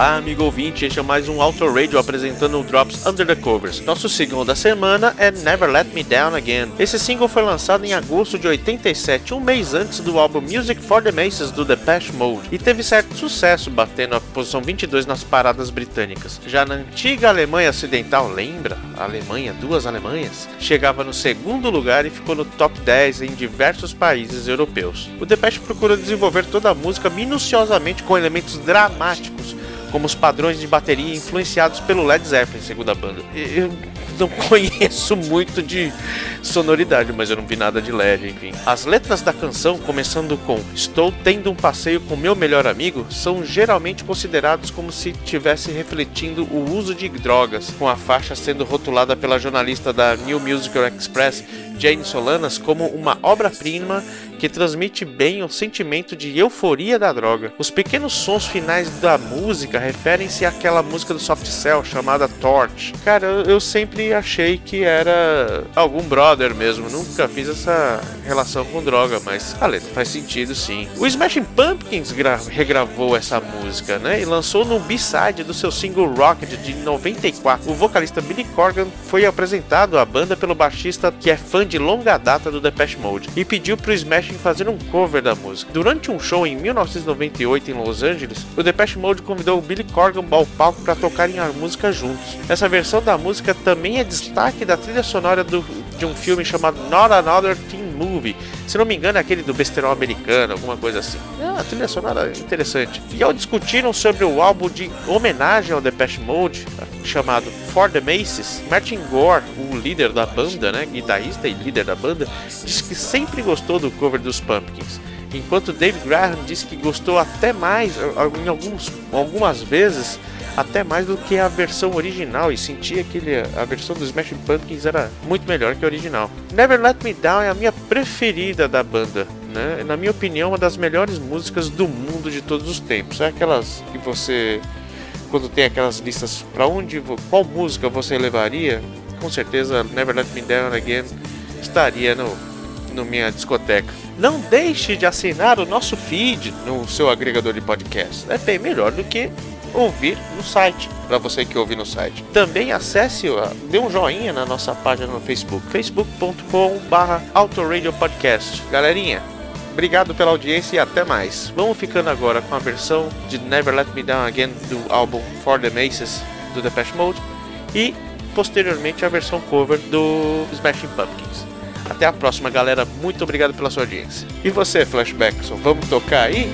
Olá, amigo ouvinte, este é mais um Auto Radio apresentando o Drops Under the Covers. Nosso single da semana é Never Let Me Down Again. Esse single foi lançado em agosto de 87, um mês antes do álbum Music for the Masses do Depeche Mode, e teve certo sucesso, batendo a posição 22 nas paradas britânicas. Já na antiga Alemanha Ocidental, lembra? A Alemanha, duas Alemanhas, chegava no segundo lugar e ficou no top 10 em diversos países europeus. O Depeche procurou desenvolver toda a música minuciosamente com elementos dramáticos como os padrões de bateria influenciados pelo Led Zeppelin, segundo a banda. Eu não conheço muito de sonoridade, mas eu não vi nada de LED, enfim. As letras da canção, começando com Estou tendo um passeio com meu melhor amigo, são geralmente considerados como se estivesse refletindo o uso de drogas, com a faixa sendo rotulada pela jornalista da New Musical Express, Jane Solanas, como uma obra-prima que transmite bem o sentimento de euforia da droga. Os pequenos sons finais da música referem-se àquela música do Soft Cell chamada Torch. Cara, eu, sempre achei que era algum brother mesmo, nunca fiz essa relação com droga, mas a letra faz sentido sim. O Smashing Pumpkins regravou essa música, né, e lançou no B-side do seu single Rocket de 94. O vocalista Billy Corgan foi apresentado à banda pelo baixista que é fã de longa data do Depeche Mode e pediu pro Smash em fazer um cover da música. Durante um show em 1998 em Los Angeles, o Depeche Mode convidou o Billy Corgan ao palco para tocarem a música juntos. Essa versão da música também é destaque da trilha sonora do, de um filme chamado Not Another Teen Movie. Se não me engano, é aquele do besterol americano, alguma coisa assim. É uma trilha sonora interessante. E ao discutirem sobre o álbum de homenagem ao Depeche Mode, chamado For the Maces, Martin Gore, o líder da banda, né, guitarrista e líder da banda, disse que sempre gostou do cover dos Pumpkins. Enquanto Dave Graham disse que gostou até mais, em alguns, algumas vezes, até mais do que a versão original e sentia que ele, a versão dos Smashing Pumpkins era muito melhor que a original. Never Let Me Down é a minha preferida da banda. Né? Na minha opinião, uma das melhores músicas do mundo de todos os tempos. É aquelas que você, quando tem aquelas listas para onde, qual música você levaria, com certeza Never Let Me Down Again estaria no, no minha discoteca. Não deixe de assinar o nosso feed no seu agregador de podcast. É bem melhor do que ouvir no site, para você que ouve no site. Também acesse, dê um joinha na nossa página no Facebook, facebook.com/barra Podcast. Galerinha, obrigado pela audiência e até mais. Vamos ficando agora com a versão de Never Let Me Down Again do álbum For the Maces do Depeche Mode e posteriormente a versão cover do Smashing Pumpkins. Até a próxima, galera. Muito obrigado pela sua audiência. E você, Flashbackson, vamos tocar aí?